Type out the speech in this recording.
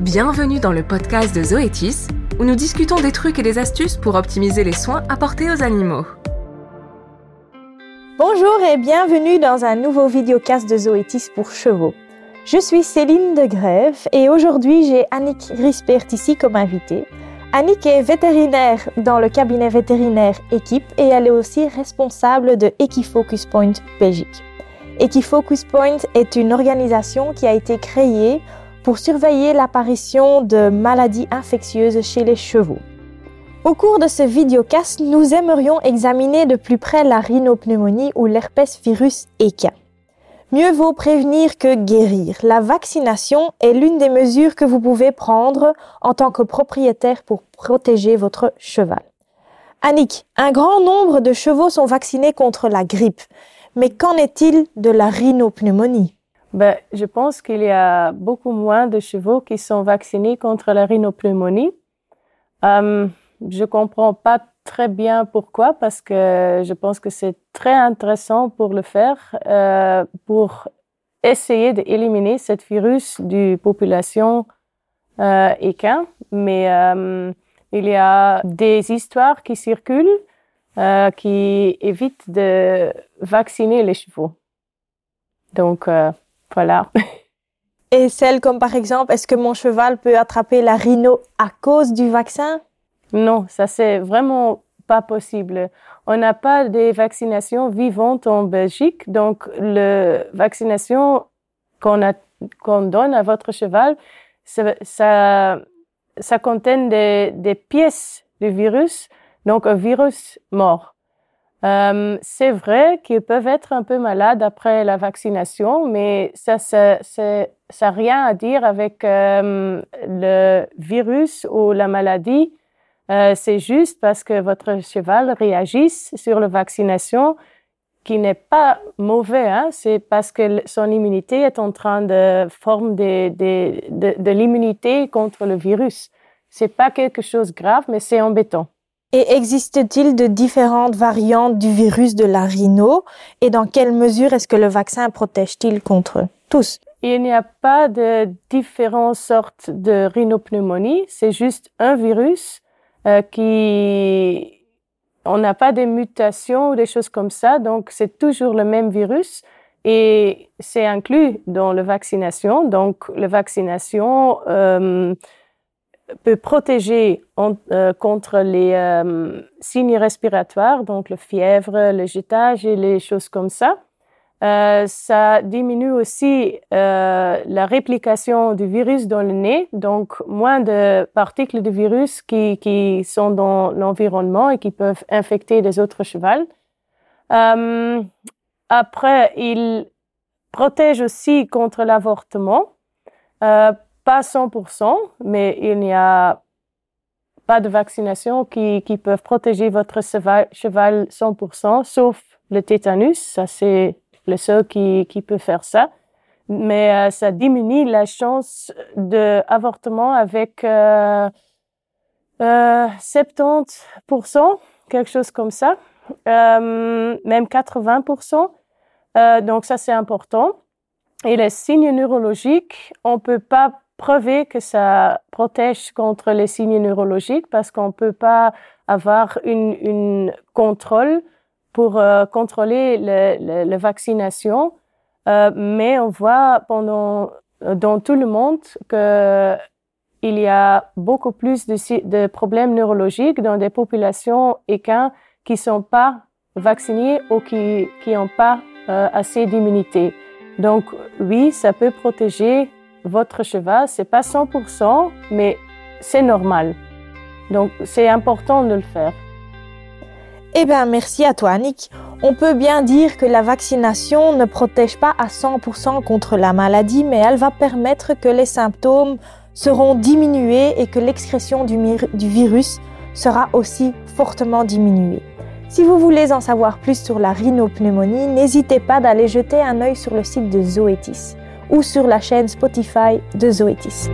Bienvenue dans le podcast de Zoétis, où nous discutons des trucs et des astuces pour optimiser les soins apportés aux animaux. Bonjour et bienvenue dans un nouveau vidéocast de Zoétis pour chevaux. Je suis Céline de Grève et aujourd'hui j'ai Annick Rispert ici comme invitée. Annick est vétérinaire dans le cabinet vétérinaire Équipe et elle est aussi responsable de Equifocus Point Belgique. Equifocus Point est une organisation qui a été créée pour surveiller l'apparition de maladies infectieuses chez les chevaux. Au cours de ce vidéocast, nous aimerions examiner de plus près la rhinopneumonie ou l'herpès virus ECA. Mieux vaut prévenir que guérir. La vaccination est l'une des mesures que vous pouvez prendre en tant que propriétaire pour protéger votre cheval. Annick, un grand nombre de chevaux sont vaccinés contre la grippe. Mais qu'en est-il de la rhinopneumonie? Ben, je pense qu'il y a beaucoup moins de chevaux qui sont vaccinés contre la rhinopneumonie. Euh, je comprends pas très bien pourquoi, parce que je pense que c'est très intéressant pour le faire, euh, pour essayer d'éliminer cette virus du population euh. Mais euh, il y a des histoires qui circulent qui évitent de vacciner les chevaux. Donc, voilà. Et celles comme par exemple, est-ce que mon cheval peut attraper la rhino à cause du vaccin? Non, ça c'est vraiment pas possible. On n'a pas de vaccination vivantes en Belgique, donc la vaccination qu'on qu'on donne à votre cheval, ça, ça, ça contient des, des pièces du virus, donc un virus mort. Euh, c'est vrai qu'ils peuvent être un peu malades après la vaccination, mais ça, n'a rien à dire avec euh, le virus ou la maladie. Euh, c'est juste parce que votre cheval réagisse sur la vaccination qui n'est pas mauvais, hein? c'est parce que son immunité est en train de former de, de, de l'immunité contre le virus. C'est pas quelque chose de grave, mais c'est embêtant. Et existe-t-il de différentes variantes du virus de la rhino? Et dans quelle mesure est-ce que le vaccin protège-t-il contre tous? Il n'y a pas de différentes sortes de rhinopneumonie, c'est juste un virus euh, qui on n'a pas des mutations ou des choses comme ça, donc c'est toujours le même virus et c'est inclus dans la vaccination. Donc la vaccination euh, peut protéger euh, contre les euh, signes respiratoires, donc la fièvre, le jetage et les choses comme ça. Euh, ça diminue aussi la réplication du virus dans le nez, donc moins de particules de virus qui, qui sont dans l'environnement et qui peuvent infecter les autres chevaux. Euh, après, il protège aussi contre l'avortement. Euh, pas 100%, mais il n'y a pas de vaccination qui, qui peuvent protéger votre cheval, cheval 100%, sauf le tétanus. Ça, c'est le seul qui, qui peut faire ça. Mais euh, ça diminue la chance d'avortement avec euh, euh, 70%, quelque chose comme ça, euh, même 80%. Euh, donc ça, c'est important. Et les signes neurologiques, on peut pas prouver que ça protège contre les signes neurologiques parce qu'on peut pas avoir une, une contrôle pour euh, contrôler la vaccination. Euh, mais on voit pendant, dans tout le monde que il y a beaucoup plus de, problèmes neurologiques dans des populations équins qui sont pas vaccinés ou qui qui ont pas euh, assez d'immunité. Donc oui, ça peut protéger votre cheval. C'est pas 100%, mais c'est normal. Donc c'est important de le faire. Eh bien, merci à toi, Annick. On peut bien dire que la vaccination ne protège pas à 100% contre la maladie, mais elle va permettre que les symptômes seront diminués et que l'excrétion du, virus sera aussi fortement diminuée. Si vous voulez en savoir plus sur la rhinopneumonie, n'hésitez pas d'aller jeter un œil sur le site de Zoetis ou sur la chaîne Spotify de Zoetis.